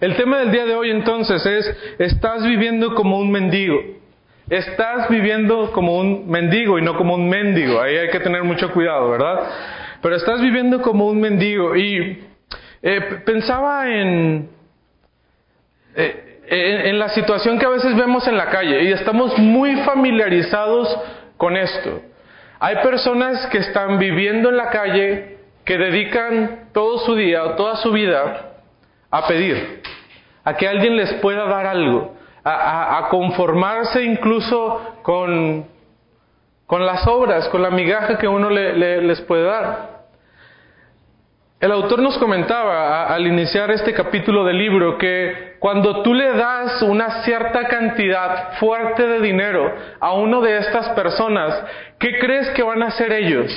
El tema del día de hoy entonces es, estás viviendo como un mendigo. Estás viviendo como un mendigo y no como un mendigo. Ahí hay que tener mucho cuidado, ¿verdad? Pero estás viviendo como un mendigo. Y eh, pensaba en, eh, en, en la situación que a veces vemos en la calle y estamos muy familiarizados con esto. Hay personas que están viviendo en la calle que dedican todo su día o toda su vida a pedir, a que alguien les pueda dar algo, a, conformarse incluso con, con, las obras, con la migaja que uno les puede dar. El autor nos comentaba al iniciar este capítulo del libro que cuando tú le das una cierta cantidad fuerte de dinero a uno de estas personas, ¿qué crees que van a hacer ellos?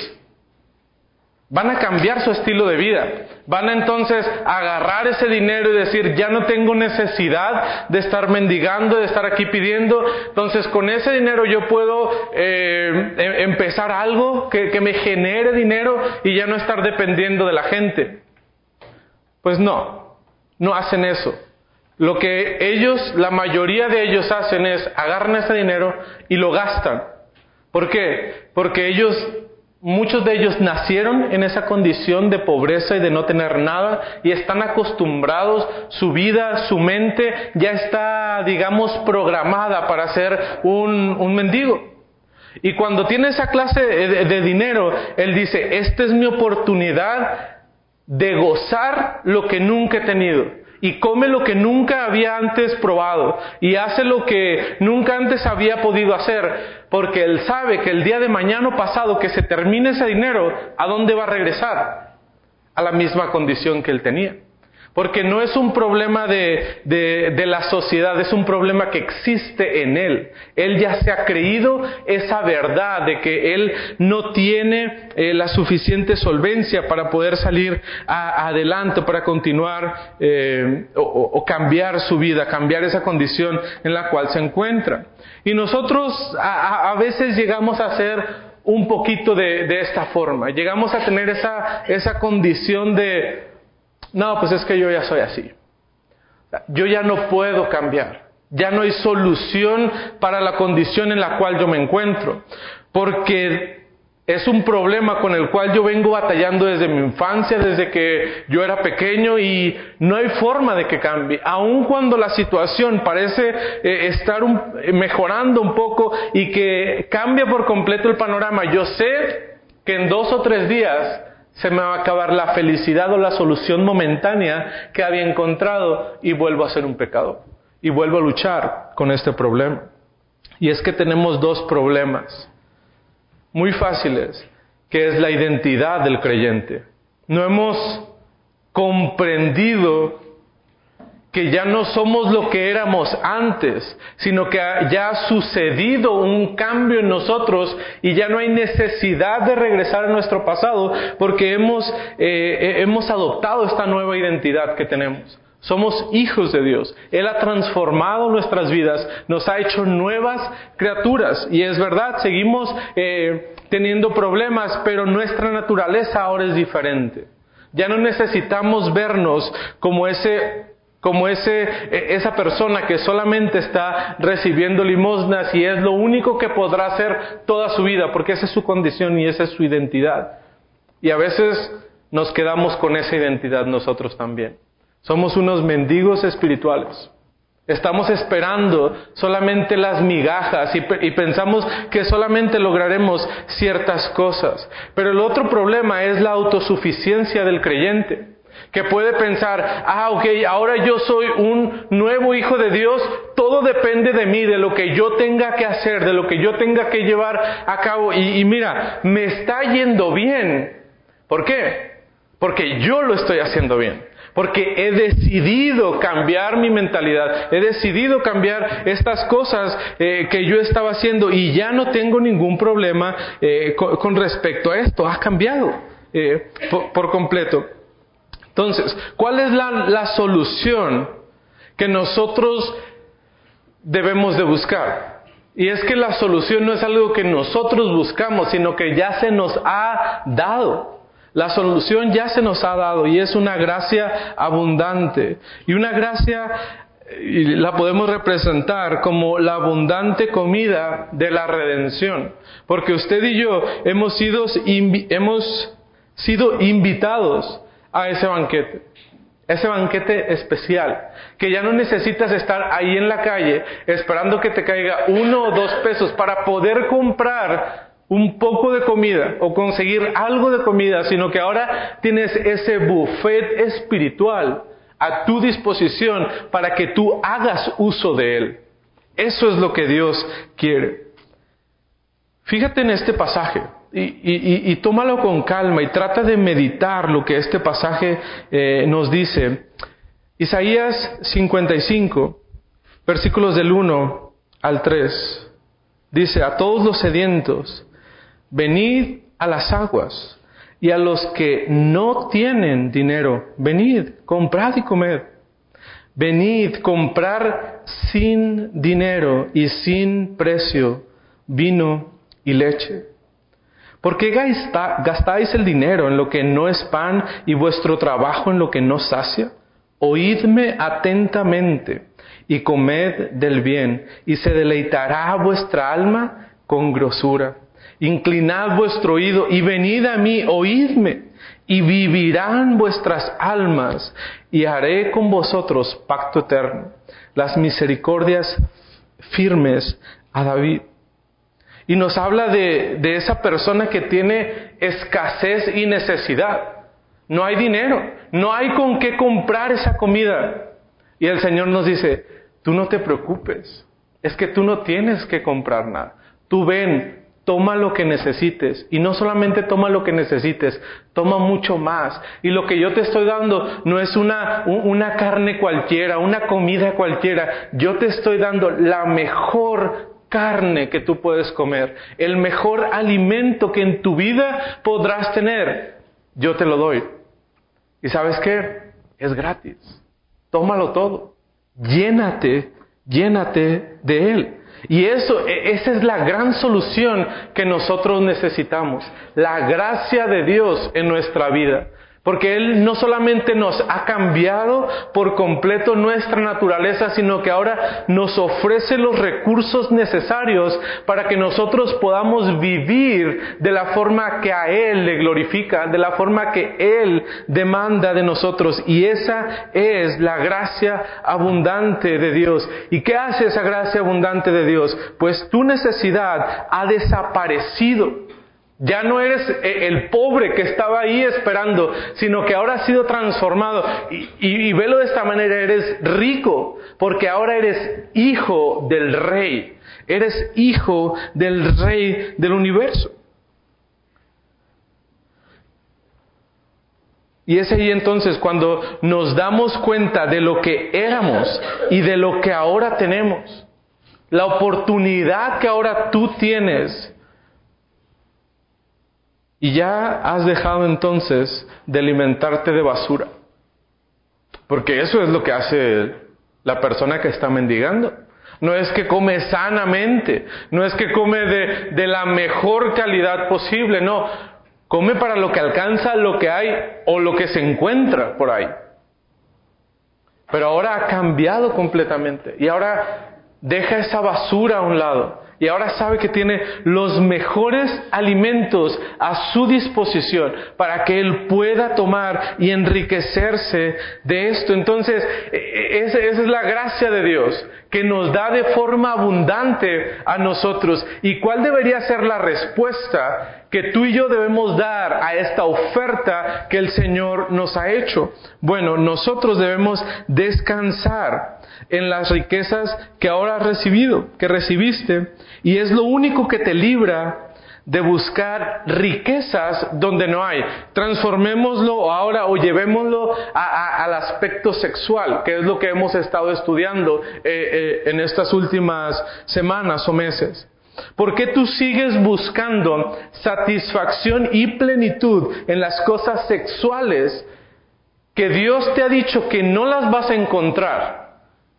Van a cambiar su estilo de vida. Van a entonces agarrar ese dinero y decir, ya no tengo necesidad de estar mendigando, de estar aquí pidiendo. Entonces con ese dinero yo puedo eh, em, empezar algo que, me genere dinero y ya no estar dependiendo de la gente. Pues no, no hacen eso. Lo que ellos, la mayoría de ellos hacen es agarran ese dinero y lo gastan. ¿Por qué? Porque ellos Muchos de ellos nacieron en esa condición de pobreza y de no tener nada y están acostumbrados, su vida, su mente ya está, digamos, programada para ser un, mendigo. Y cuando tiene esa clase de, dinero, él dice, esta es mi oportunidad de gozar lo que nunca he tenido y come lo que nunca había antes probado y hace lo que nunca antes había podido hacer, porque él sabe que el día de mañana pasado que se termine ese dinero, ¿a dónde va a regresar? A la misma condición que él tenía. Porque no es un problema de, de, la sociedad, es un problema que existe en él. Él ya se ha creído esa verdad de que él no tiene eh, la suficiente solvencia para poder salir adelante, para continuar eh, o, cambiar su vida, cambiar esa condición en la cual se encuentra. Y nosotros a, a veces llegamos a ser un poquito de, de esta forma, llegamos a tener esa, esa condición de no, pues es que yo ya soy así. Yo ya no puedo cambiar. Ya no hay solución para la condición en la cual yo me encuentro. Porque es un problema con el cual yo vengo batallando desde mi infancia, desde que yo era pequeño y no hay forma de que cambie. Aun cuando la situación parece eh, estar mejorando un poco y que cambia por completo el panorama, yo sé que en dos o tres días se me va a acabar la felicidad o la solución momentánea que había encontrado y vuelvo a ser un pecador. Y vuelvo a luchar con este problema. Y es que tenemos dos problemas muy fáciles, que es la identidad del creyente. No hemos comprendido que ya no somos lo que éramos antes, sino que ya ha sucedido un cambio en nosotros y ya no hay necesidad de regresar a nuestro pasado porque hemos, eh, hemos adoptado esta nueva identidad que tenemos. Somos hijos de Dios. Él ha transformado nuestras vidas, nos ha hecho nuevas criaturas. Y es verdad, seguimos eh, teniendo problemas, pero nuestra naturaleza ahora es diferente. Ya no necesitamos vernos como ese como ese, e, esa persona que solamente está recibiendo limosnas y es lo único que podrá hacer toda su vida, porque esa es su condición y esa es su identidad. Y a veces nos quedamos con esa identidad nosotros también. Somos unos mendigos espirituales. Estamos esperando solamente las migajas y, y, pensamos que solamente lograremos ciertas cosas. Pero el otro problema es la autosuficiencia del creyente que puede pensar, ah, ok, ahora yo soy un nuevo hijo de Dios, todo depende de mí, de lo que yo tenga que hacer, de lo que yo tenga que llevar a cabo. Y, mira, me está yendo bien. ¿Por qué? Porque yo lo estoy haciendo bien. Porque he decidido cambiar mi mentalidad, he decidido cambiar estas cosas eh, que yo estaba haciendo y ya no tengo ningún problema eh, con, respecto a esto. Ha cambiado eh, por completo. Entonces, ¿cuál es la, solución que nosotros debemos de buscar? Y es que la solución no es algo que nosotros buscamos, sino que ya se nos ha dado. La solución ya se nos ha dado y es una gracia abundante. Y una gracia la podemos representar como la abundante comida de la redención. Porque usted y yo hemos sido, hemos sido invitados a ese banquete. Ese banquete especial, que ya no necesitas estar ahí en la calle esperando que te caiga uno o dos pesos para poder comprar un poco de comida o conseguir algo de comida, sino que ahora tienes ese buffet espiritual a tu disposición para que tú hagas uso de él. Eso es lo que Dios quiere. Fíjate en este pasaje y, tómalo con calma y trata de meditar lo que este pasaje eh, nos dice. Isaías 55, versículos del 1 al 3, dice, a todos los sedientos, venid a las aguas, y a los que no tienen dinero, venid, comprad y comed. Venid, comprar sin dinero y sin precio vino y leche. ¿Por qué gastáis el dinero en lo que no es pan y vuestro trabajo en lo que no sacia? Oídme atentamente y comed del bien, y se deleitará vuestra alma con grosura. Inclinad vuestro oído y venid a mí, oídme, y vivirán vuestras almas, y haré con vosotros pacto eterno, las misericordias firmes a David. Y nos habla de, esa persona que tiene escasez y necesidad. No hay dinero, no hay con qué comprar esa comida. Y el Señor nos dice, tú no te preocupes, es que tú no tienes que comprar nada. Tú ven, Toma lo que necesites. Y no solamente toma lo que necesites, toma mucho más. Y lo que yo te estoy dando no es una, una carne cualquiera, una comida cualquiera. Yo te estoy dando la mejor carne que tú puedes comer, el mejor alimento que en tu vida podrás tener. Yo te lo doy. ¿Y sabes qué? Es gratis. Tómalo todo. Llénate, llénate de él. Y eso, e, esa es la gran solución que nosotros necesitamos, la gracia de Dios en nuestra vida. Porque Él no solamente nos ha cambiado por completo nuestra naturaleza, sino que ahora nos ofrece los recursos necesarios para que nosotros podamos vivir de la forma que a Él le glorifica, de la forma que Él demanda de nosotros. Y esa es la gracia abundante de Dios. ¿Y qué hace esa gracia abundante de Dios? Pues tu necesidad ha desaparecido. Ya no eres eh, el pobre que estaba ahí esperando, sino que ahora has sido transformado. Y, y, velo de esta manera, eres rico, porque ahora eres hijo del rey. Eres hijo del rey del universo. Y es ahí entonces cuando nos damos cuenta de lo que éramos y de lo que ahora tenemos. La oportunidad que ahora tú tienes y ya has dejado entonces de alimentarte de basura. Porque eso es lo que hace la persona que está mendigando. No es que come sanamente, no es que come de, de, la mejor calidad posible, no, come para lo que alcanza lo que hay o lo que se encuentra por ahí. Pero ahora ha cambiado completamente y ahora deja esa basura a un lado y ahora sabe que tiene los mejores alimentos a su disposición para que Él pueda tomar y enriquecerse de esto. Entonces, e, e, esa es la gracia de Dios que nos da de forma abundante a nosotros. ¿Y cuál debería ser la respuesta que tú y yo debemos dar a esta oferta que el Señor nos ha hecho? Bueno, nosotros debemos descansar en las riquezas que ahora has recibido, que recibiste, y es lo único que te libra de buscar riquezas donde no hay. Transformémoslo ahora o llevémoslo al aspecto sexual, que es lo que hemos estado estudiando eh, eh, en estas últimas semanas o meses. ¿Por qué tú sigues buscando satisfacción y plenitud en las cosas sexuales que Dios te ha dicho que no las vas a encontrar?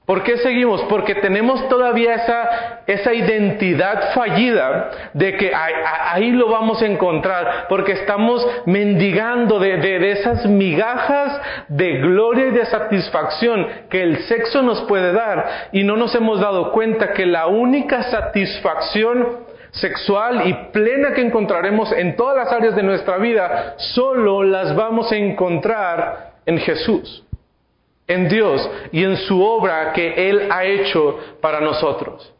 ¿Por qué seguimos? Porque tenemos todavía esa, esa identidad fallida de que ahí, lo vamos a encontrar, porque estamos mendigando de, de esas migajas de gloria y de satisfacción que el sexo nos puede dar y no nos hemos dado cuenta que la única satisfacción sexual y plena que encontraremos en todas las áreas de nuestra vida, solo las vamos a encontrar en Jesús en Dios y en su obra que Él ha hecho para nosotros.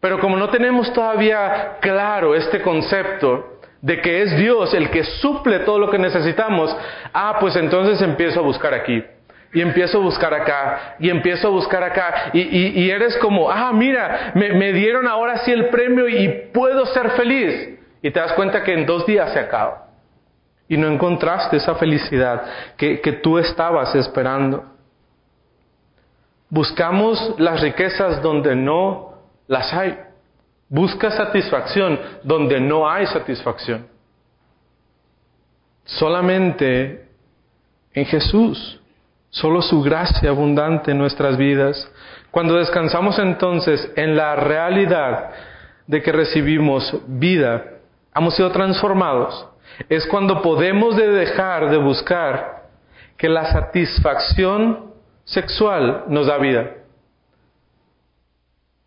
Pero como no tenemos todavía claro este concepto de que es Dios el que suple todo lo que necesitamos, ah, pues entonces empiezo a buscar aquí. Y empiezo a buscar acá, y empiezo a buscar acá, y, eres como, ah, mira, me, me dieron ahora sí el premio y puedo ser feliz. Y te das cuenta que en dos días se acaba y no encontraste esa felicidad que, tú estabas esperando. Buscamos las riquezas donde no las hay. Busca satisfacción donde no hay satisfacción. Solamente en Jesús, solo su gracia abundante en nuestras vidas. Cuando descansamos entonces en la realidad de que recibimos vida, hemos sido transformados, es cuando podemos de dejar de buscar que la satisfacción sexual nos da vida.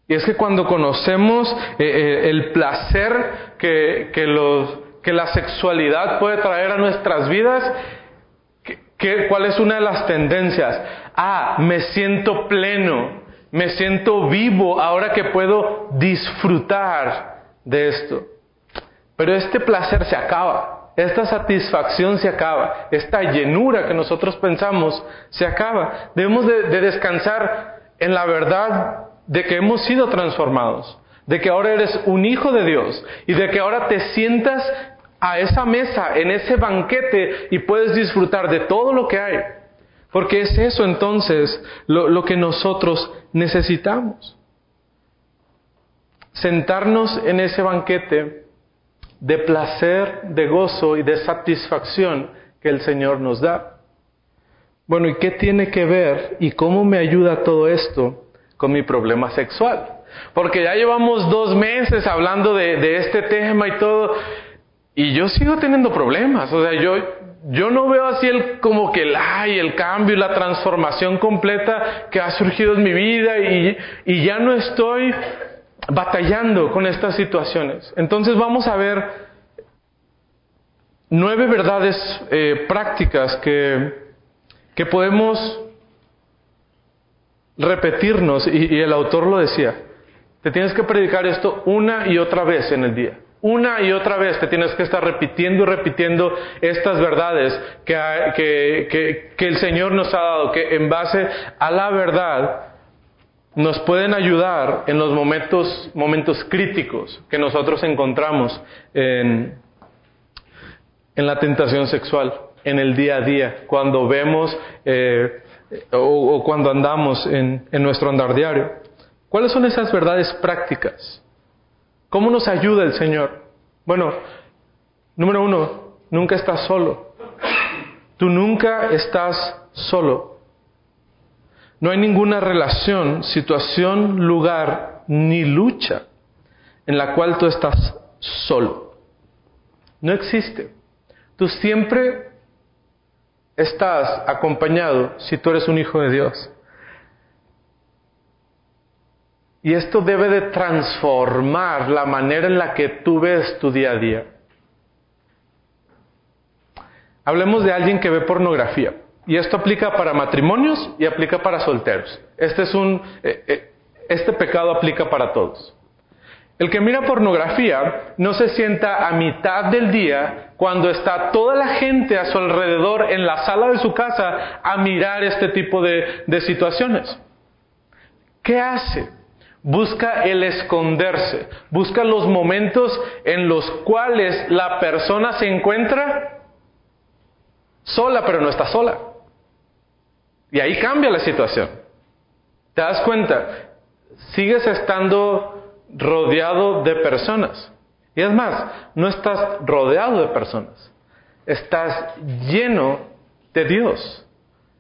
Y es que cuando conocemos eh, eh, el placer que, la sexualidad puede traer a nuestras vidas, ¿cuál es una de las tendencias? Ah, me siento pleno, me siento vivo ahora que puedo disfrutar de esto. Pero este placer se acaba esta satisfacción se acaba, esta llenura que nosotros pensamos se acaba. Debemos de, descansar en la verdad de que hemos sido transformados, de que ahora eres un hijo de Dios y de que ahora te sientas a esa mesa, en ese banquete y puedes disfrutar de todo lo que hay. Porque es eso entonces lo que nosotros necesitamos. Sentarnos en ese banquete de placer, de gozo y de satisfacción que el Señor nos da. Bueno, ¿y qué tiene que ver y cómo me ayuda todo esto con mi problema sexual? Porque ya llevamos dos meses hablando de, este tema y todo, y yo sigo teniendo problemas. O sea, yo, yo no veo así el, como que el, ay, el cambio y la transformación completa que ha surgido en mi vida y, y ya no estoy batallando con estas situaciones. Entonces vamos a ver nueve verdades eh, prácticas que, que, podemos repetirnos, y, el autor lo decía, te tienes que predicar esto una y otra vez en el día. Una y otra vez te tienes que estar repitiendo y repitiendo estas verdades que, que, que, el Señor nos ha dado, que en base a la verdad nos pueden ayudar en los momentos, momentos críticos que nosotros encontramos en, en la tentación sexual, en el día a día, cuando vemos eh, o, cuando andamos en, en nuestro andar diario. ¿Cuáles son esas verdades prácticas? ¿Cómo nos ayuda el Señor? Bueno, número uno, nunca estás solo. Tú nunca estás solo. No hay ninguna relación, situación, lugar ni lucha en la cual tú estás solo. No existe. Tú siempre estás acompañado si tú eres un hijo de Dios. Y esto debe de transformar la manera en la que tú ves tu día a día. Hablemos de alguien que ve pornografía. Y esto aplica para matrimonios y aplica para solteros. Este, es un, eh, eh, este pecado aplica para todos. El que mira pornografía no se sienta a mitad del día cuando está toda la gente a su alrededor en la sala de su casa a mirar este tipo de, de situaciones. ¿Qué hace? Busca el esconderse, busca los momentos en los cuales la persona se encuentra sola, pero no está sola. Y ahí cambia la situación. ¿Te das cuenta? Sigues estando rodeado de personas. Y es más, no estás rodeado de personas. Estás lleno de Dios.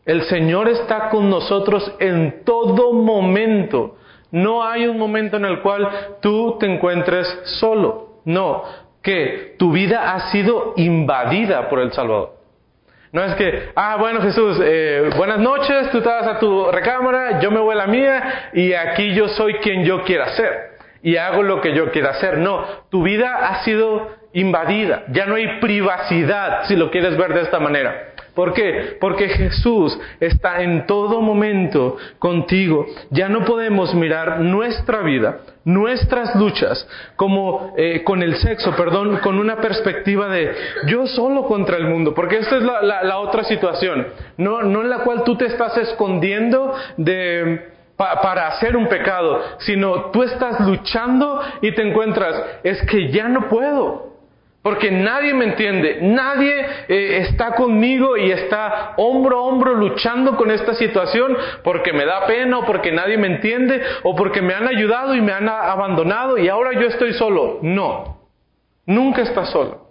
El Señor está con nosotros en todo momento. No hay un momento en el cual tú te encuentres solo. No, que tu vida ha sido invadida por el Salvador. No es que, ah, bueno Jesús, eh, buenas noches, tú te vas a tu recámara, yo me voy a la mía y aquí yo soy quien yo quiera ser y hago lo que yo quiera hacer. No, tu vida ha sido invadida, ya no hay privacidad si lo quieres ver de esta manera. ¿Por qué? Porque Jesús está en todo momento contigo. Ya no podemos mirar nuestra vida, nuestras luchas, como eh, con el sexo, perdón, con una perspectiva de yo solo contra el mundo. Porque esta es la, otra situación, no, no en la cual tú te estás escondiendo de para hacer un pecado, sino tú estás luchando y te encuentras, es que ya no puedo. Porque nadie me entiende, nadie eh, está conmigo y está hombro a hombro luchando con esta situación porque me da pena o porque nadie me entiende o porque me han ayudado y me han abandonado y ahora yo estoy solo. No, nunca estás solo.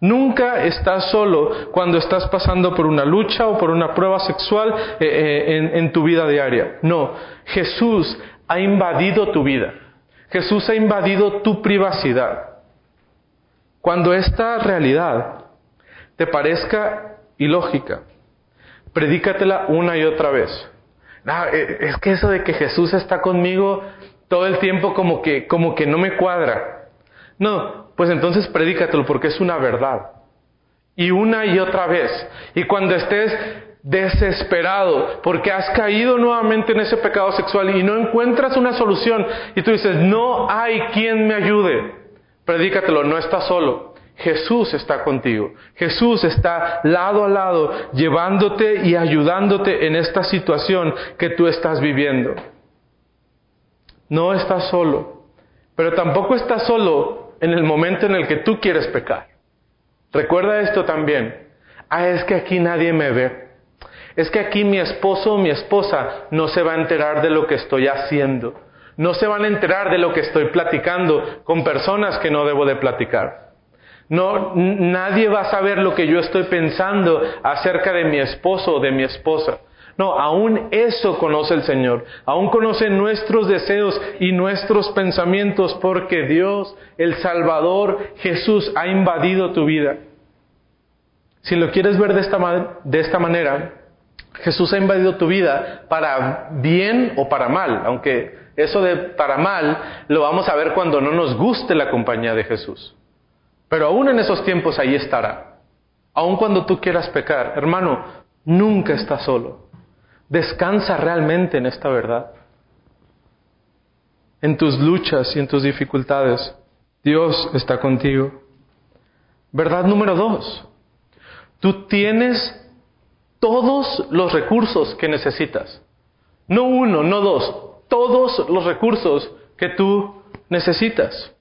Nunca estás solo cuando estás pasando por una lucha o por una prueba sexual eh, eh, en tu vida diaria. No, Jesús ha invadido tu vida. Jesús ha invadido tu privacidad. Cuando esta realidad te parezca ilógica, predícatela una y otra vez. Eh, es que eso de que Jesús está conmigo todo el tiempo como que, como que no me cuadra. No, pues entonces predícatelo porque es una verdad. Y una y otra vez. Y cuando estés desesperado porque has caído nuevamente en ese pecado sexual y no encuentras una solución y tú dices, no hay quien me ayude predícatelo, no estás solo. Jesús está contigo. Jesús está lado a lado, llevándote y ayudándote en esta situación que tú estás viviendo. No estás solo, pero tampoco estás solo en el momento en el que tú quieres pecar. Recuerda esto también. Ah, es que aquí nadie me ve. Es que aquí mi esposo o mi esposa no se va a enterar de lo que estoy haciendo no se van a enterar de lo que estoy platicando con personas que no debo de platicar. No, nadie va a saber lo que yo estoy pensando acerca de mi esposo o de mi esposa. No, aún eso conoce el Señor. Aún conoce nuestros deseos y nuestros pensamientos porque Dios, el Salvador, Jesús, ha invadido tu vida. Si lo quieres ver de esta, de esta manera, Jesús ha invadido tu vida para bien o para mal, aunque eso de para mal lo vamos a ver cuando no nos guste la compañía de Jesús. Pero aún en esos tiempos ahí estará. Aún cuando tú quieras pecar, hermano, nunca estás solo. Descansa realmente en esta verdad. En tus luchas y en tus dificultades, Dios está contigo. Verdad número dos, tú tienes todos los recursos que necesitas. No uno, no dos, todos los recursos que tú necesitas.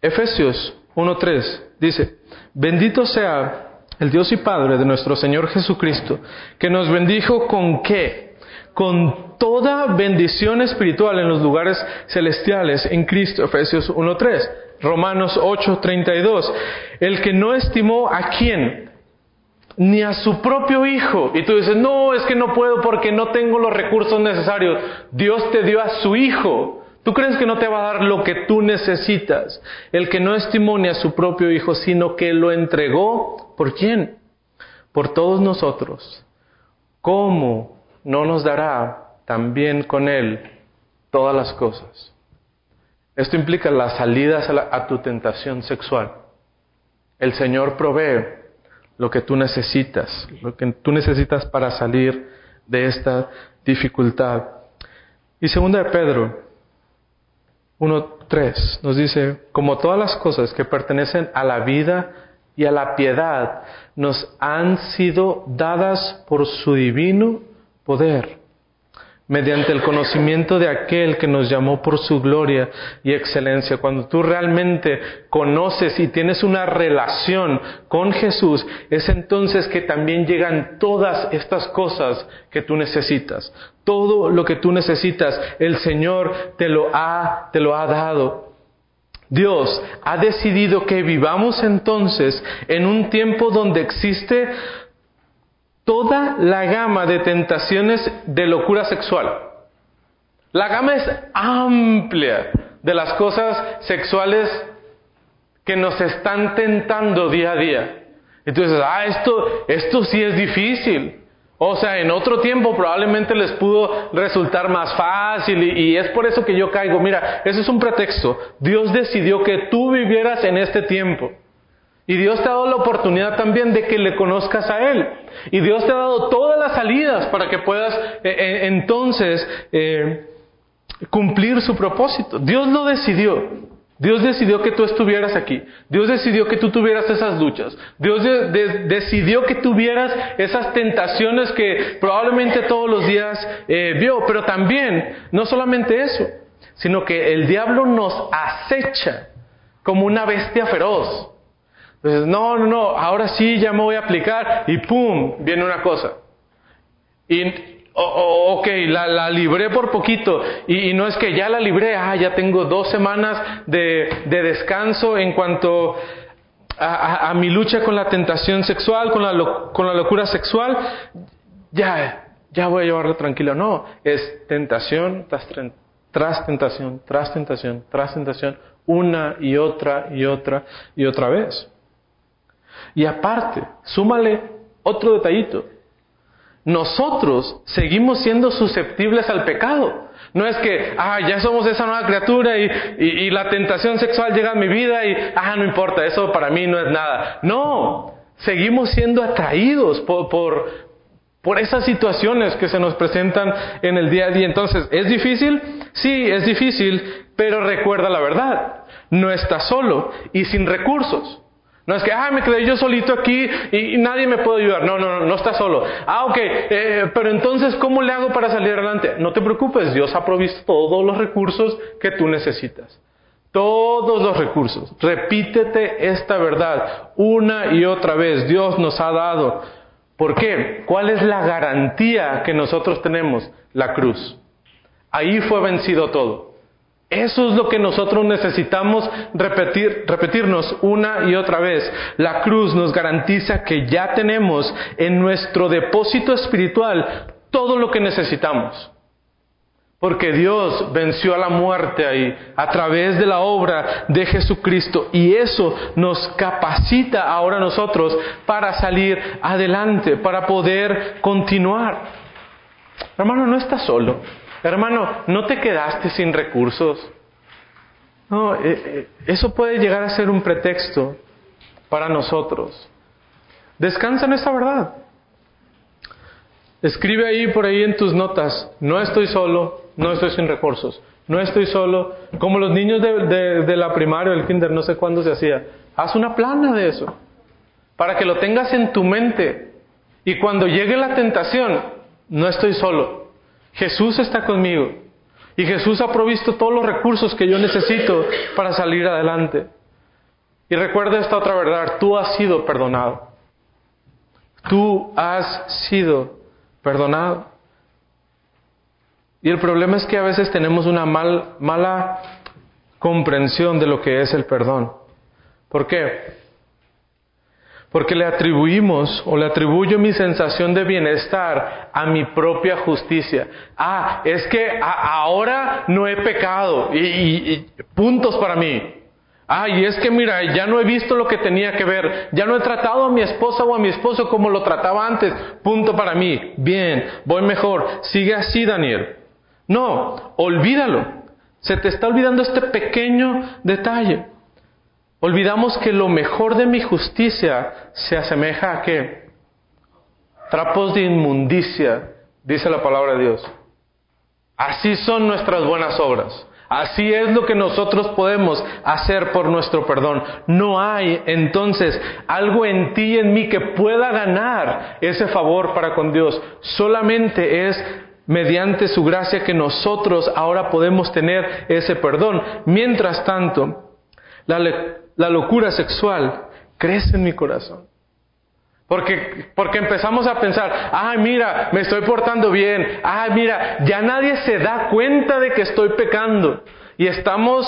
Efesios 1.3 dice, bendito sea el Dios y Padre de nuestro Señor Jesucristo, que nos bendijo con qué? Con toda bendición espiritual en los lugares celestiales en Cristo. Efesios 1.3. Romanos 8.32. El que no estimó a quién? Ni a su propio hijo. Y tú dices, no, es que no puedo porque no tengo los recursos necesarios. Dios te dio a su hijo. ¿Tú crees que no te va a dar lo que tú necesitas? El que no estimó ni a su propio hijo, sino que lo entregó. ¿Por quién? Por todos nosotros. ¿Cómo no nos dará también con él todas las cosas? Esto implica las salidas a, a tu tentación sexual. El Señor provee lo que tú necesitas, lo que tú necesitas para salir de esta dificultad. Y segunda de Pedro 1.3 nos dice, como todas las cosas que pertenecen a la vida y a la piedad nos han sido dadas por su divino poder mediante el conocimiento de aquel que nos llamó por su gloria y excelencia. Cuando tú realmente conoces y tienes una relación con Jesús, es entonces que también llegan todas estas cosas que tú necesitas. Todo lo que tú necesitas, el Señor te lo ha, te lo ha dado. Dios ha decidido que vivamos entonces en un tiempo donde existe toda la gama de tentaciones de locura sexual. La gama es amplia de las cosas sexuales que nos están tentando día a día. Entonces, ah, esto, esto sí es difícil. O sea, en otro tiempo probablemente les pudo resultar más fácil y, y, es por eso que yo caigo. Mira, eso es un pretexto. Dios decidió que tú vivieras en este tiempo. Y Dios te ha dado la oportunidad también de que le conozcas a Él. Y Dios te ha dado todas las salidas para que puedas eh, eh, entonces eh, cumplir su propósito. Dios lo decidió. Dios decidió que tú estuvieras aquí. Dios decidió que tú tuvieras esas luchas. Dios de, de, decidió que tuvieras esas tentaciones que probablemente todos los días vio. Pero también, no solamente eso, sino que el diablo nos acecha como una bestia feroz. Entonces, no, no, no, ahora sí ya me voy a aplicar y ¡pum! viene una cosa. Y, ok, la, la, libré por poquito y, no es que ya la libré, ah, ya tengo dos semanas de, de descanso en cuanto a, a, mi lucha con la tentación sexual, con la, lo, con la locura sexual, ya, ya voy a llevarlo tranquilo. No, es tentación tras tentación, tras tentación, tras tentación, una y otra y otra y otra vez. Y aparte, súmale otro detallito. Nosotros seguimos siendo susceptibles al pecado. No es que, ah, ya somos esa nueva criatura y, la tentación sexual llega a mi vida y, ah, no importa, eso para mí no es nada. No, seguimos siendo atraídos por, por, por esas situaciones que se nos presentan en el día a día. Entonces, ¿es difícil? Sí, es difícil, pero recuerda la verdad. No estás solo y sin recursos. No es que, me quedé yo solito aquí y, y nadie me puede ayudar. No, no, no, no estás solo. Ah, ok, eh, pero entonces, ¿cómo le hago para salir adelante? No te preocupes, Dios ha provisto todos los recursos que tú necesitas. Todos los recursos. Repítete esta verdad una y otra vez. Dios nos ha dado. ¿Por qué? ¿Cuál es la garantía que nosotros tenemos? La cruz. Ahí fue vencido todo. Eso es lo que nosotros necesitamos repetir, repetirnos una y otra vez. La cruz nos garantiza que ya tenemos en nuestro depósito espiritual todo lo que necesitamos. Porque Dios venció a la muerte ahí a través de la obra de Jesucristo y eso nos capacita ahora nosotros para salir adelante, para poder continuar. Hermano, no estás solo. Hermano, no te quedaste sin recursos. No, eh, eh, eso puede llegar a ser un pretexto para nosotros. Descansa en esta verdad. Escribe ahí por ahí en tus notas, no estoy solo, no estoy sin recursos, no estoy solo, como los niños de, de, la primaria, el kinder, no sé cuándo se hacía. Haz una plana de eso, para que lo tengas en tu mente. Y cuando llegue la tentación, no estoy solo, Jesús está conmigo y Jesús ha provisto todos los recursos que yo necesito para salir adelante. Y recuerda esta otra verdad, tú has sido perdonado. Tú has sido perdonado. Y el problema es que a veces tenemos una mal, mala comprensión de lo que es el perdón. ¿Por qué? Porque le atribuimos o le atribuyo mi sensación de bienestar a mi propia justicia. Ah, es que ahora no he pecado y, puntos para mí. Ah, y es que mira, ya no he visto lo que tenía que ver, ya no he tratado a mi esposa o a mi esposo como lo trataba antes, punto para mí. Bien, voy mejor, sigue así Daniel. No, olvídalo. Se te está olvidando este pequeño detalle. Olvidamos que lo mejor de mi justicia se asemeja a qué? Trapos de inmundicia, dice la palabra de Dios. Así son nuestras buenas obras. Así es lo que nosotros podemos hacer por nuestro perdón. No hay entonces algo en ti y en mí que pueda ganar ese favor para con Dios. Solamente es mediante su gracia que nosotros ahora podemos tener ese perdón. Mientras tanto, la, la locura sexual crece en mi corazón. Porque, porque empezamos a pensar, ay mira, me estoy portando bien, ay mira, ya nadie se da cuenta de que estoy pecando. Y estamos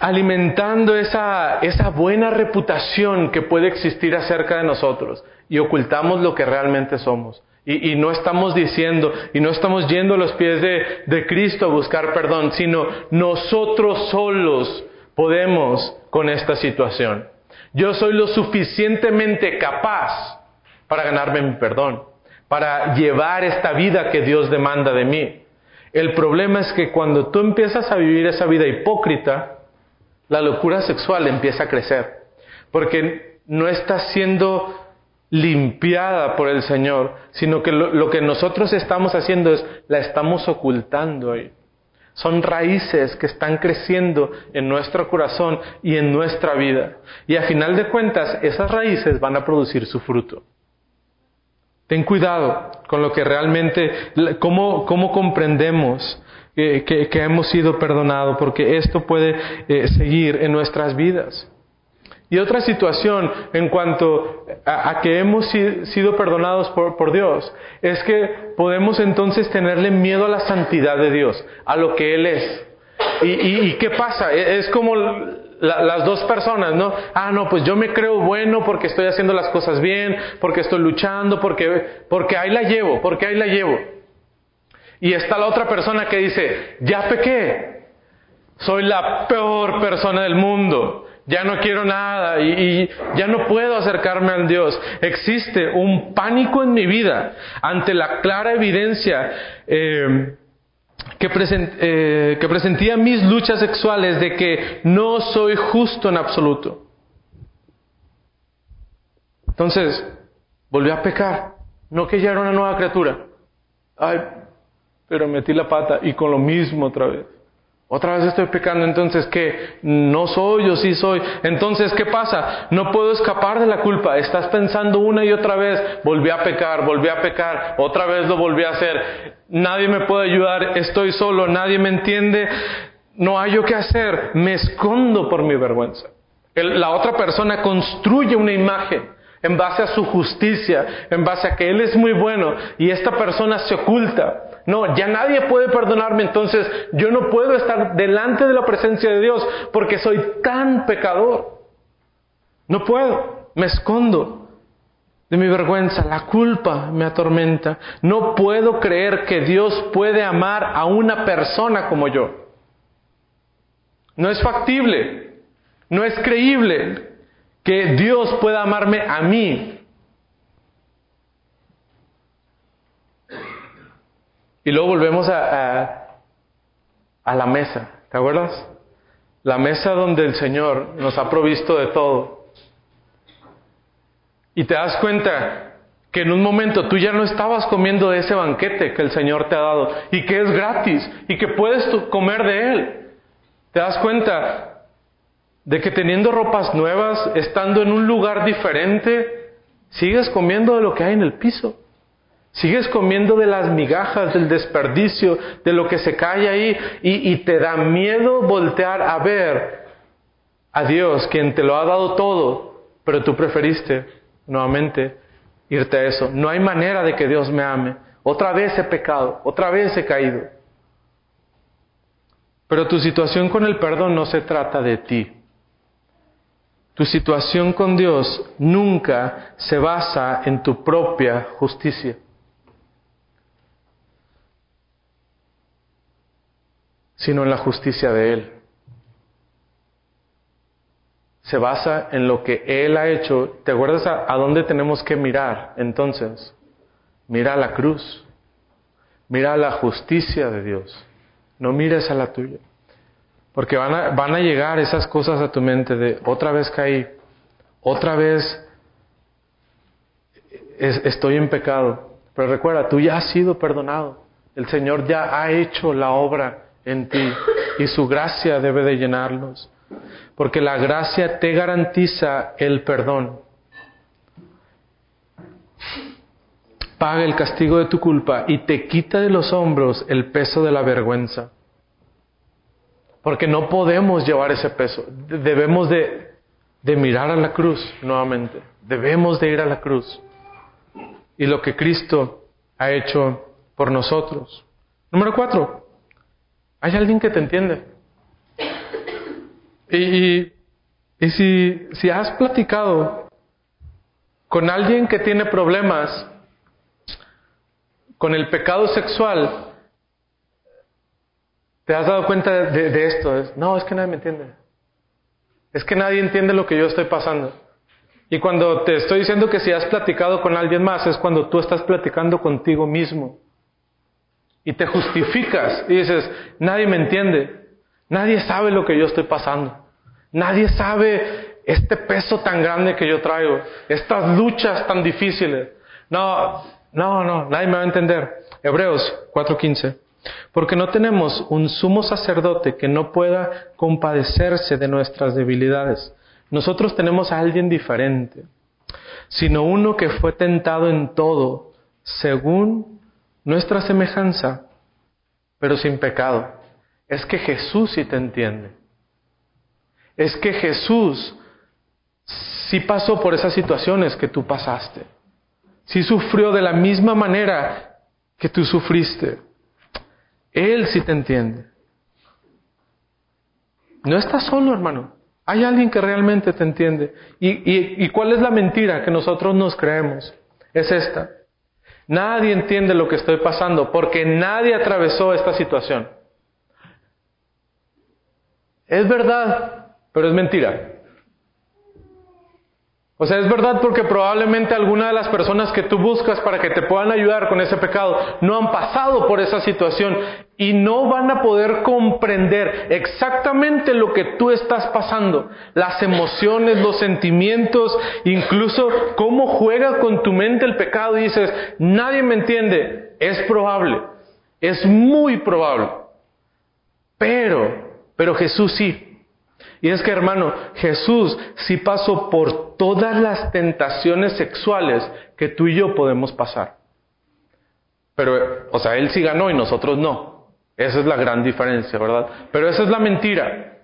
alimentando esa, esa buena reputación que puede existir acerca de nosotros y ocultamos lo que realmente somos. Y, no estamos diciendo, y no estamos yendo a los pies de, de Cristo a buscar perdón, sino nosotros solos podemos con esta situación. Yo soy lo suficientemente capaz para ganarme mi perdón, para llevar esta vida que Dios demanda de mí. El problema es que cuando tú empiezas a vivir esa vida hipócrita, la locura sexual empieza a crecer, porque no estás siendo limpiada por el Señor, sino que lo, que nosotros estamos haciendo es la estamos ocultando. Son raíces que están creciendo en nuestro corazón y en nuestra vida. Y a final de cuentas, esas raíces van a producir su fruto. Ten cuidado con lo que realmente, cómo, cómo comprendemos que, que, hemos sido perdonados, porque esto puede eh, seguir en nuestras vidas. Y otra situación en cuanto a, que hemos sido perdonados por, Dios es que podemos entonces tenerle miedo a la santidad de Dios, a lo que Él es. ¿Y, qué pasa? E, es como las dos personas, ¿no? Ah, no, pues yo me creo bueno porque estoy haciendo las cosas bien, porque estoy luchando, porque, porque ahí la llevo, porque ahí la llevo. Y está la otra persona que dice, ya pequé, soy la peor persona del mundo ya no quiero nada y, ya no puedo acercarme al Dios. Existe un pánico en mi vida ante la clara evidencia eh, que, eh, que presentía mis luchas sexuales de que no soy justo en absoluto. Entonces, volví a pecar. No que ya era una nueva criatura. Ay, pero metí la pata y con lo mismo otra vez. Otra vez estoy pecando, entonces ¿qué? No soy, yo sí soy. Entonces, ¿qué pasa? No puedo escapar de la culpa. Estás pensando una y otra vez, volví a pecar, volví a pecar, otra vez lo volví a hacer. Nadie me puede ayudar, estoy solo, nadie me entiende, no hay yo qué hacer, me escondo por mi vergüenza. la otra persona construye una imagen en base a su justicia, en base a que Él es muy bueno y esta persona se oculta. No, ya nadie puede perdonarme, entonces yo no puedo estar delante de la presencia de Dios porque soy tan pecador. No puedo, me escondo de mi vergüenza, la culpa me atormenta. No puedo creer que Dios puede amar a una persona como yo. No es factible, no es creíble que Dios pueda amarme a mí. Y luego volvemos a, la mesa, ¿te acuerdas? La mesa donde el Señor nos ha provisto de todo. Y te das cuenta que en un momento tú ya no estabas comiendo de ese banquete que el Señor te ha dado y que es gratis y que puedes comer de Él. Te das cuenta de que teniendo ropas nuevas, estando en un lugar diferente, sigues comiendo de lo que hay en el piso. Sigues comiendo de las migajas, del desperdicio, de lo que se cae ahí y, te da miedo voltear a ver a Dios, quien te lo ha dado todo, pero tú preferiste nuevamente irte a eso. No hay manera de que Dios me ame. Otra vez he pecado, otra vez he caído. Pero tu situación con el perdón no se trata de ti. Tu situación con Dios nunca se basa en tu propia justicia, sino en la justicia de Él. Se basa en lo que Él ha hecho. ¿Te acuerdas a, dónde tenemos que mirar entonces? Mira a la cruz. Mira a la justicia de Dios. No mires a la tuya. Porque van a, van a llegar esas cosas a tu mente de otra vez caí, otra vez estoy en pecado. Pero recuerda, tú ya has sido perdonado. El Señor ya ha hecho la obra en ti y su gracia debe de llenarlos. Porque la gracia te garantiza el perdón. Paga el castigo de tu culpa y te quita de los hombros el peso de la vergüenza. Porque no podemos llevar ese peso. Debemos de, mirar a la cruz nuevamente. Debemos de ir a la cruz. Y lo que Cristo ha hecho por nosotros. Número cuatro. ¿Hay alguien que te entiende? Y, y, si, si has platicado con alguien que tiene problemas con el pecado sexual, te has dado cuenta de, de esto. No, es que nadie me entiende. Es que nadie entiende lo que yo estoy pasando. Y cuando te estoy diciendo que si has platicado con alguien más, es cuando tú estás platicando contigo mismo. Y te justificas y dices, nadie me entiende. Nadie sabe lo que yo estoy pasando. Nadie sabe este peso tan grande que yo traigo. Estas luchas tan difíciles. No, no, no, nadie me va a entender. Hebreos 4:15. Porque no tenemos un sumo sacerdote que no pueda compadecerse de nuestras debilidades. Nosotros tenemos a alguien diferente, sino uno que fue tentado en todo, según nuestra semejanza, pero sin pecado. Es que Jesús sí te entiende. Es que Jesús sí pasó por esas situaciones que tú pasaste. Sí sufrió de la misma manera que tú sufriste. Él sí te entiende. No estás solo, hermano. Hay alguien que realmente te entiende. ¿Y, cuál es la mentira que nosotros nos creemos? Es esta. Nadie entiende lo que estoy pasando porque nadie atravesó esta situación. Es verdad, pero es mentira. O sea, es verdad porque probablemente alguna de las personas que tú buscas para que te puedan ayudar con ese pecado no han pasado por esa situación y no van a poder comprender exactamente lo que tú estás pasando, las emociones, los sentimientos, incluso cómo juega con tu mente el pecado y dices, nadie me entiende, es probable, es muy probable, pero, pero Jesús sí. Y es que, hermano, Jesús sí pasó por todas las tentaciones sexuales que tú y yo podemos pasar. Pero, o sea, Él sí ganó y nosotros no. Esa es la gran diferencia, ¿verdad? Pero esa es la mentira.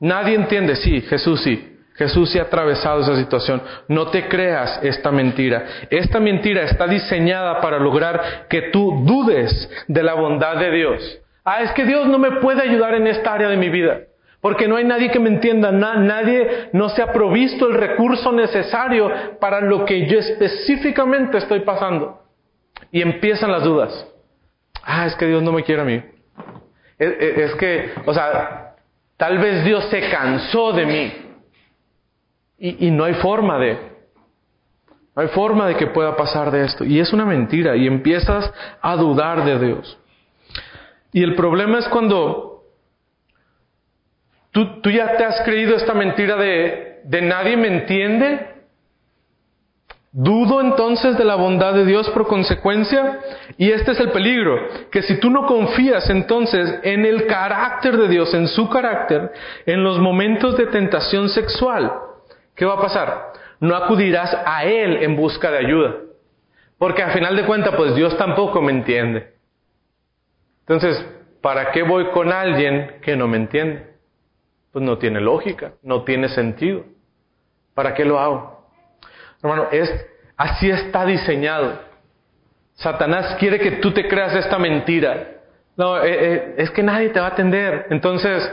Nadie entiende, sí, Jesús sí. Jesús sí ha atravesado esa situación. No te creas esta mentira. Esta mentira está diseñada para lograr que tú dudes de la bondad de Dios. Ah, es que Dios no me puede ayudar en esta área de mi vida. Porque no hay nadie que me entienda, nadie no se ha provisto el recurso necesario para lo que yo específicamente estoy pasando. Y empiezan las dudas. Ah, es que Dios no me quiere a mí. Es, que, o sea, tal vez Dios se cansó de mí. Y, y no hay forma de, no hay forma de que pueda pasar de esto. Y es una mentira. Y empiezas a dudar de Dios. Y el problema es cuando ¿Tú, ya te has creído esta mentira de, de nadie me entiende? Dudo entonces de la bondad de Dios por consecuencia. Y este es el peligro, que si tú no confías entonces en el carácter de Dios, en su carácter, en los momentos de tentación sexual, ¿qué va a pasar? No acudirás a Él en busca de ayuda. Porque a final de cuentas, pues Dios tampoco me entiende. Entonces, ¿para qué voy con alguien que no me entiende? Pues no tiene lógica, no tiene sentido. ¿Para qué lo hago? Hermano, es, así está diseñado. Satanás quiere que tú te creas esta mentira. No, eh, eh, es que nadie te va a atender. Entonces,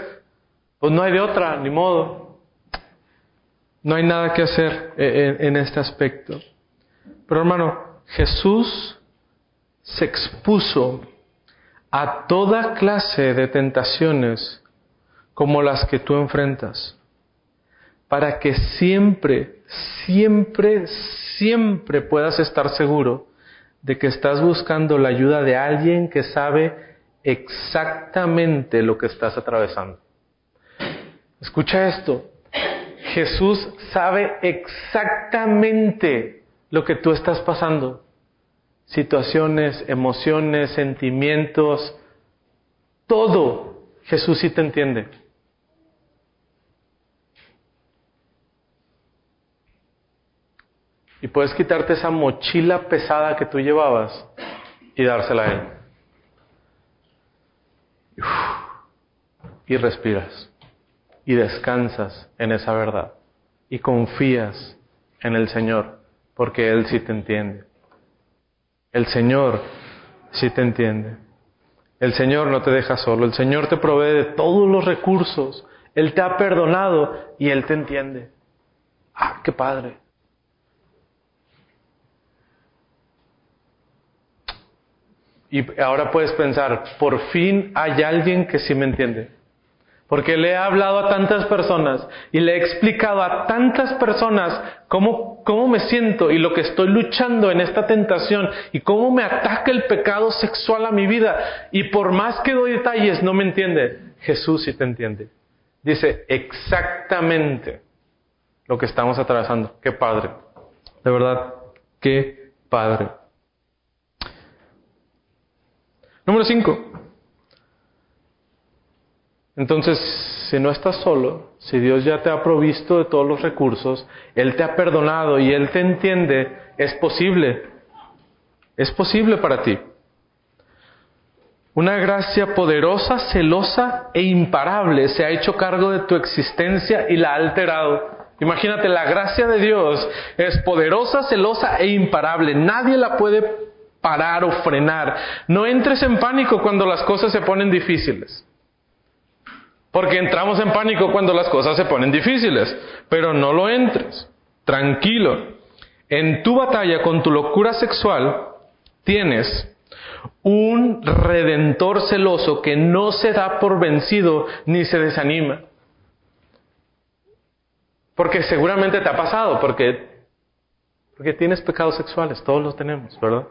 pues no hay de otra, ni modo. No hay nada que hacer eh, en este aspecto. Pero hermano, Jesús se expuso a toda clase de tentaciones como las que tú enfrentas, para que siempre, siempre, siempre puedas estar seguro de que estás buscando la ayuda de alguien que sabe exactamente lo que estás atravesando. Escucha esto, Jesús sabe exactamente lo que tú estás pasando. Situaciones, emociones, sentimientos, todo. Jesús sí te entiende. Y puedes quitarte esa mochila pesada que tú llevabas y dársela a Él. Y respiras. Y descansas en esa verdad. Y confías en el Señor, porque Él sí te entiende. El Señor sí te entiende. El Señor no te deja solo. El Señor te provee de todos los recursos Él te ha perdonado y Él te entiende. Ah, qué padre. Y ahora puedes pensar, por fin hay alguien que sí me entiende. Porque le he hablado a tantas personas y le he explicado a tantas personas cómo, cómo me siento y lo que estoy luchando en esta tentación y cómo me ataca el pecado sexual a mi vida. Y por más que doy detalles, no me entiende. Jesús sí te entiende. Dice exactamente lo que estamos atravesando. Qué padre. De verdad, qué padre. Número 5. Entonces, si no estás solo, si Dios ya te ha provisto de todos los recursos, Él te ha perdonado y Él te entiende, es posible. Es posible para ti. Una gracia poderosa, celosa e imparable se ha hecho cargo de tu existencia y la ha alterado. Imagínate, la gracia de Dios es poderosa, celosa e imparable. Nadie la puede parar o frenar. No entres en pánico cuando las cosas se ponen difíciles. Porque entramos en pánico cuando las cosas se ponen difíciles. Pero no lo entres. Tranquilo. En tu batalla con tu locura sexual tienes un redentor celoso que no se da por vencido ni se desanima. Porque seguramente te ha pasado, porque, porque tienes pecados sexuales, todos los tenemos, ¿verdad?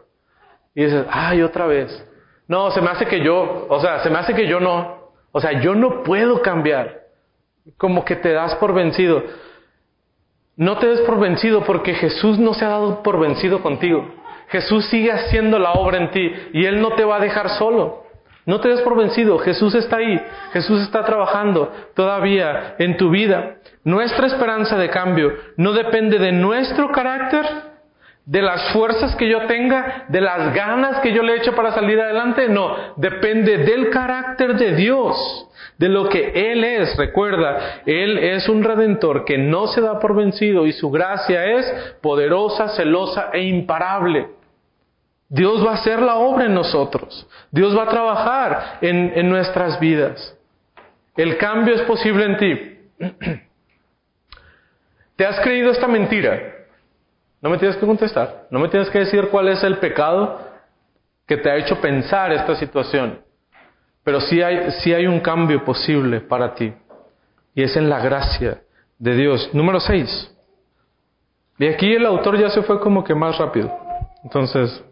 Y dices, ay, otra vez. No, se me hace que yo, o sea, se me hace que yo no. O sea, yo no puedo cambiar. Como que te das por vencido. No te des por vencido porque Jesús no se ha dado por vencido contigo. Jesús sigue haciendo la obra en ti y Él no te va a dejar solo. No te des por vencido, Jesús está ahí, Jesús está trabajando todavía en tu vida. Nuestra esperanza de cambio no depende de nuestro carácter, de las fuerzas que yo tenga, de las ganas que yo le echo para salir adelante, no, depende del carácter de Dios, de lo que Él es. Recuerda, Él es un redentor que no se da por vencido y su gracia es poderosa, celosa e imparable. Dios va a hacer la obra en nosotros, Dios va a trabajar en, en nuestras vidas. El cambio es posible en ti. ¿Te has creído esta mentira? No me tienes que contestar, no me tienes que decir cuál es el pecado que te ha hecho pensar esta situación. Pero sí hay, sí hay un cambio posible para ti. Y es en la gracia de Dios. Número 6. Y aquí el autor ya se fue como que más rápido. Entonces,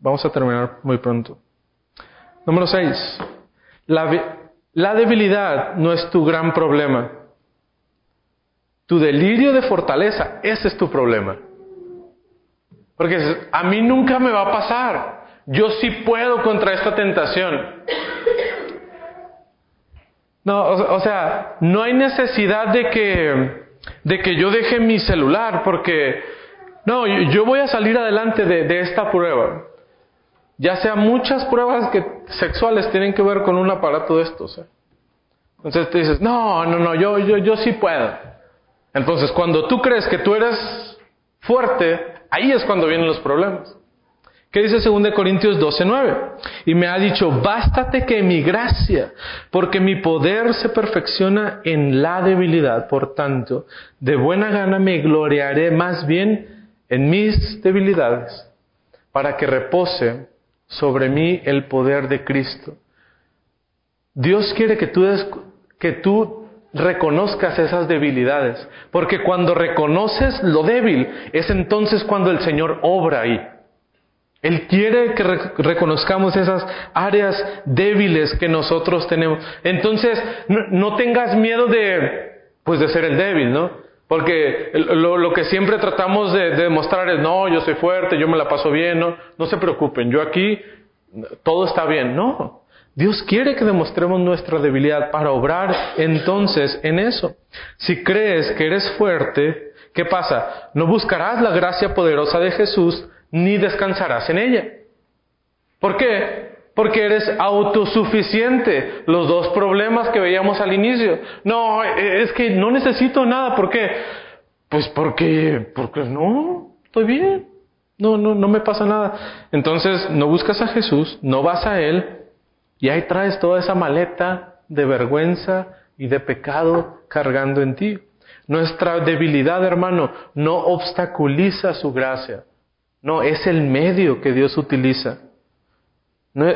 vamos a terminar muy pronto. Número 6. La, la debilidad no es tu gran problema. Tu delirio de fortaleza, ese es tu problema. Porque a mí nunca me va a pasar. Yo sí puedo contra esta tentación. No, o, sea, no hay necesidad de que, de que yo deje mi celular, porque no, yo voy a salir adelante de, de esta prueba. Ya sea muchas pruebas que, sexuales tienen que ver con un aparato de estos. ¿eh? Entonces te dices, no, no, no, yo, yo, yo sí puedo. Entonces, cuando tú crees que tú eres fuerte, ahí es cuando vienen los problemas. ¿Qué dice 2 Corintios 12:9? Y me ha dicho, bástate que mi gracia, porque mi poder se perfecciona en la debilidad. Por tanto, de buena gana me gloriaré más bien en mis debilidades, para que repose sobre mí el poder de Cristo. Dios quiere que tú, que tú reconozcas esas debilidades. Porque cuando reconoces lo débil, es entonces cuando el Señor obra ahí. Él quiere que reconozcamos esas áreas débiles que nosotros tenemos. Entonces, no, tengas miedo de, pues, de ser el débil, ¿no? Porque lo, que siempre tratamos de, de, demostrar es, no, yo soy fuerte, yo me la paso bien, no, no se preocupen, yo aquí, todo está bien. No, Dios quiere que demostremos nuestra debilidad para obrar entonces en eso. Si crees que eres fuerte, ¿qué pasa? No buscarás la gracia poderosa de Jesús ni descansarás en ella. ¿Por qué? Porque eres autosuficiente. Los dos problemas que veíamos al inicio. No, es que no necesito nada. ¿Por qué? Pues porque, porque no, estoy bien. No, no, no me pasa nada. Entonces, no buscas a Jesús, no vas a Él, y ahí traes toda esa maleta de vergüenza, y de pecado cargando en ti. Nuestra debilidad, hermano, no obstaculiza su gracia. No, es el medio que Dios utiliza. No,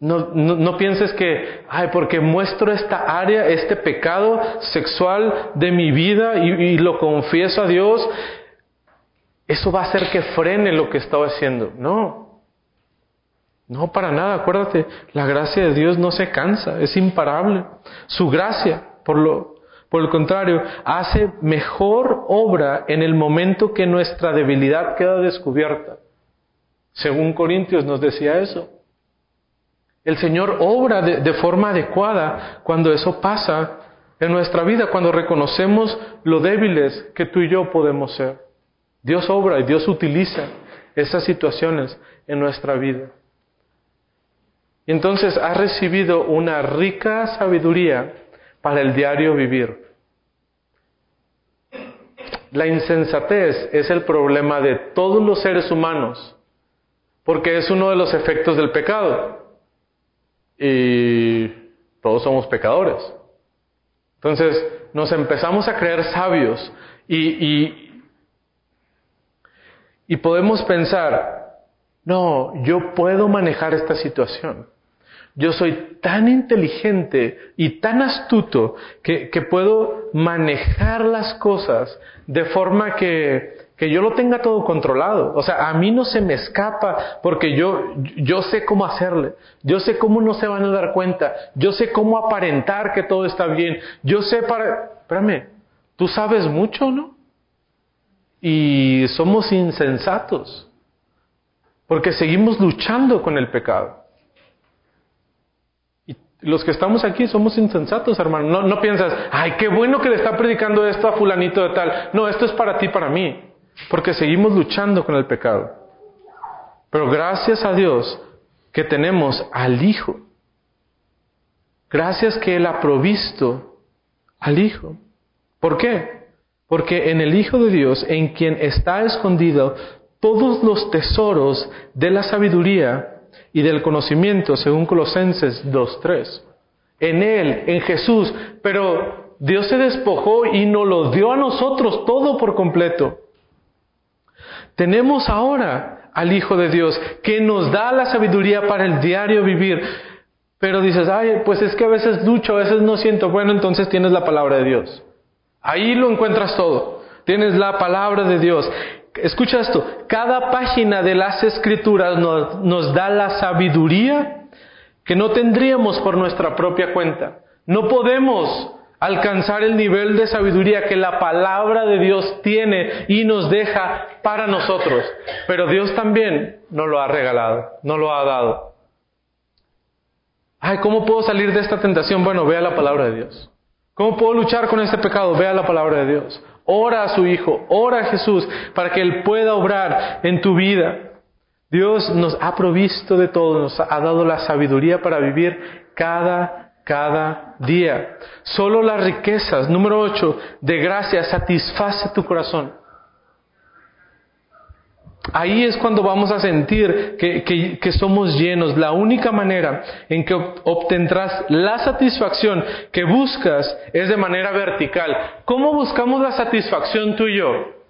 no, pienses que, ay, porque muestro esta área, este pecado sexual de mi vida y, y lo confieso a Dios, eso va a hacer que frene lo que estaba haciendo. No, no para nada, acuérdate, la gracia de Dios no se cansa, es imparable. Su gracia, por lo, por el contrario, hace mejor obra en el momento que nuestra debilidad queda descubierta. Según Corintios nos decía eso. El Señor obra de, forma adecuada cuando eso pasa en nuestra vida, cuando reconocemos lo débiles que tú y yo podemos ser. Dios obra y Dios utiliza esas situaciones en nuestra vida. Entonces has recibido una rica sabiduría para el diario vivir. La insensatez es el problema de todos los seres humanos, porque es uno de los efectos del pecado. Y todos somos pecadores. Entonces nos empezamos a creer sabios y, y podemos pensar, no, yo puedo manejar esta situación. Yo soy tan inteligente y tan astuto que, puedo manejar las cosas de forma que, que, yo lo tenga todo controlado. O sea, a mí no se me escapa porque yo, yo sé cómo hacerle. Yo sé cómo no se van a dar cuenta. Yo sé cómo aparentar que todo está bien. Yo sé para... Espérame, tú sabes mucho, ¿no? Y somos insensatos porque seguimos luchando con el pecado. Los que estamos aquí somos insensatos, hermano. No, no piensas, ay, qué bueno que le está predicando esto a fulanito de tal. No, esto es para ti, para mí. Porque seguimos luchando con el pecado. Pero gracias a Dios que tenemos al Hijo. Gracias que Él ha provisto al Hijo. ¿Por qué? Porque en el Hijo de Dios, en quien está escondido todos los tesoros de la sabiduría y del conocimiento, según Colosenses 2.3. En Él, en Jesús, pero Dios se despojó y nos lo dio a nosotros todo por completo. Tenemos ahora al Hijo de Dios que nos da la sabiduría para el diario vivir. Pero dices, ay, pues es que a veces lucho, a veces no siento. Bueno, entonces tienes la palabra de Dios. Ahí lo encuentras todo. Tienes la palabra de Dios. Escucha esto, cada página de las escrituras nos, da la sabiduría que no tendríamos por nuestra propia cuenta. No podemos alcanzar el nivel de sabiduría que la palabra de Dios tiene y nos deja para nosotros. Pero Dios también nos lo ha regalado, nos lo ha dado. Ay, ¿cómo puedo salir de esta tentación? Bueno, vea la palabra de Dios. ¿Cómo puedo luchar con este pecado? Vea la palabra de Dios. Ora a su Hijo, ora a Jesús para que Él pueda obrar en tu vida. Dios nos ha provisto de todo, nos ha dado la sabiduría para vivir cada, cada día. Solo las riquezas, número 8, de gracia satisface tu corazón. Ahí es cuando vamos a sentir que, somos llenos. La única manera en que obtendrás la satisfacción que buscas es de manera vertical. ¿Cómo buscamos la satisfacción tú y yo?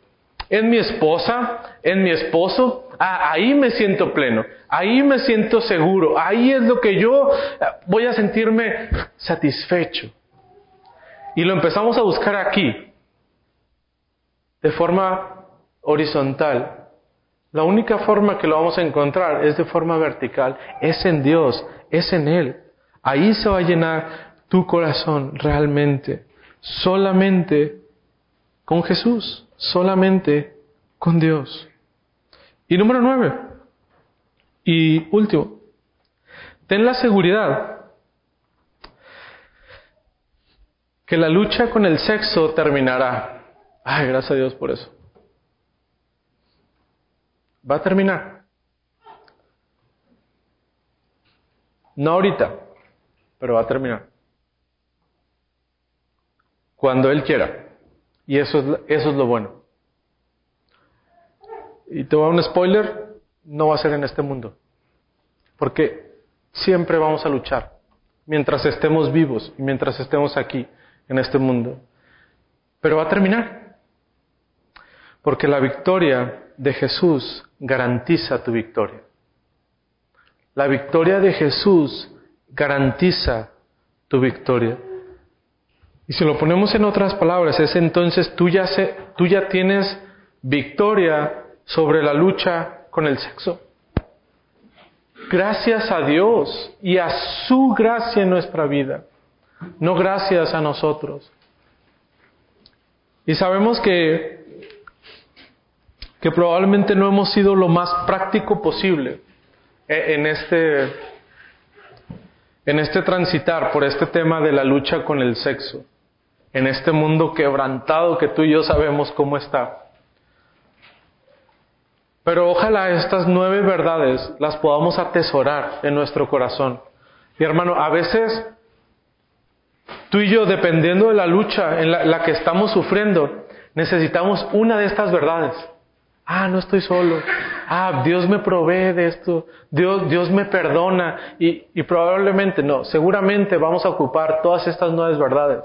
¿En mi esposa? ¿En mi esposo? Ah, ahí me siento pleno. Ahí me siento seguro. Ahí es lo que yo eh, voy a sentirme satisfecho. Y lo empezamos a buscar aquí, de forma horizontal. La única forma que lo vamos a encontrar es de forma vertical, es en Dios, es en Él. Ahí se va a llenar tu corazón realmente, solamente con Jesús, solamente con Dios. Y número nueve, y último, ten la seguridad que la lucha con el sexo terminará. Ay, gracias a Dios por eso. Va a terminar. No ahorita, pero va a terminar. Cuando Él quiera. Y eso es, eso es lo bueno. Y te voy a dar un spoiler, no va a ser en este mundo. Porque siempre vamos a luchar. Mientras estemos vivos y mientras estemos aquí. en este mundo. Pero va a terminar. Porque la victoria de Jesús garantiza tu victoria. La victoria de Jesús garantiza tu victoria. Y si lo ponemos en otras palabras, es entonces tú ya, tú ya tienes victoria sobre la lucha con el sexo. Gracias a Dios y a su gracia en nuestra vida, no gracias a nosotros. Y sabemos que, que probablemente no hemos sido lo más práctico posible en este, en este transitar por este tema de la lucha con el sexo, en este mundo quebrantado que tú y yo sabemos cómo está. Pero ojalá estas nueve verdades las podamos atesorar en nuestro corazón. Y hermano, a veces tú y yo, dependiendo de la lucha en la, que estamos sufriendo, necesitamos una de estas verdades. Ah, no estoy solo. Ah, Dios me provee de esto. Dios, Dios me perdona. Y, y probablemente no, seguramente vamos a ocupar todas estas nueve verdades.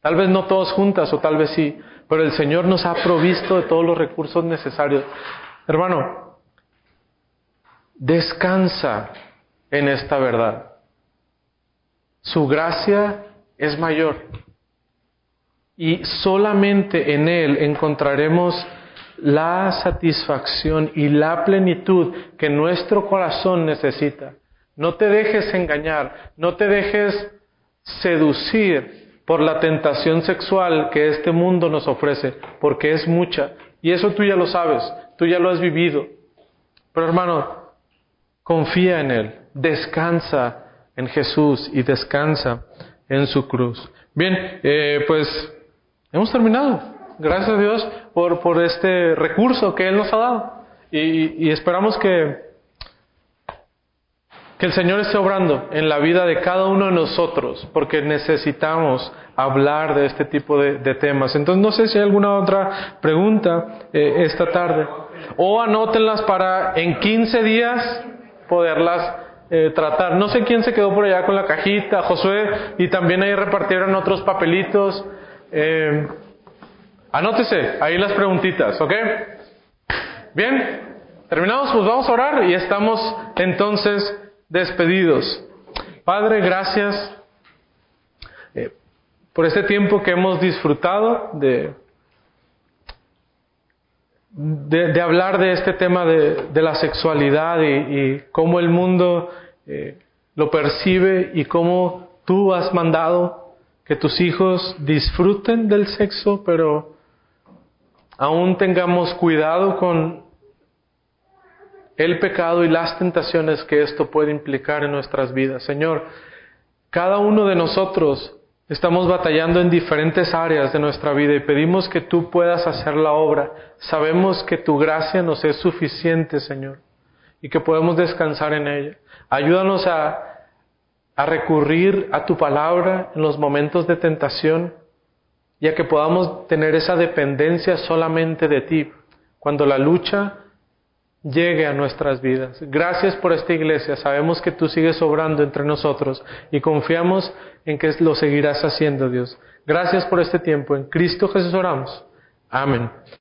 Tal vez no todos juntas o tal vez sí, pero el Señor nos ha provisto de todos los recursos necesarios. Hermano, descansa en esta verdad. Su gracia es mayor y solamente en Él encontraremos la satisfacción y la plenitud que nuestro corazón necesita. No te dejes engañar, no te dejes seducir por la tentación sexual que este mundo nos ofrece, porque es mucha. Y eso tú ya lo sabes, tú ya lo has vivido. Pero hermano, confía en Él, descansa en Jesús y descansa en su cruz. Bien, eh, pues hemos terminado. Gracias a Dios por, por este recurso que Él nos ha dado. Y, y esperamos que, que el Señor esté obrando en la vida de cada uno de nosotros, porque necesitamos hablar de este tipo de, temas. Entonces, no sé si hay alguna otra pregunta eh, esta tarde. O anótenlas para en 15 días poderlas eh, tratar. No sé quién se quedó por allá con la cajita, Josué, y también ahí repartieron otros papelitos. Eh, anótese ahí las preguntitas, ¿ok? Bien, terminamos, pues vamos a orar y estamos entonces despedidos. Padre, gracias por este tiempo que hemos disfrutado de, de, hablar de este tema de, la sexualidad y, cómo el mundo eh, lo percibe y cómo tú has mandado que tus hijos disfruten del sexo, pero aún tengamos cuidado con el pecado y las tentaciones que esto puede implicar en nuestras vidas. Señor, cada uno de nosotros Estamos batallando en diferentes áreas de nuestra vida y pedimos que tú puedas hacer la obra. Sabemos que tu gracia nos es suficiente, Señor, y que podemos descansar en ella. Ayúdanos a, a recurrir a tu palabra en los momentos de tentación y a que podamos tener esa dependencia solamente de ti. Cuando la lucha llegue a nuestras vidas. Gracias por esta iglesia. Sabemos que tú sigues obrando entre nosotros y confiamos en que lo seguirás haciendo, Dios. Gracias por este tiempo. En Cristo Jesús oramos. Amén.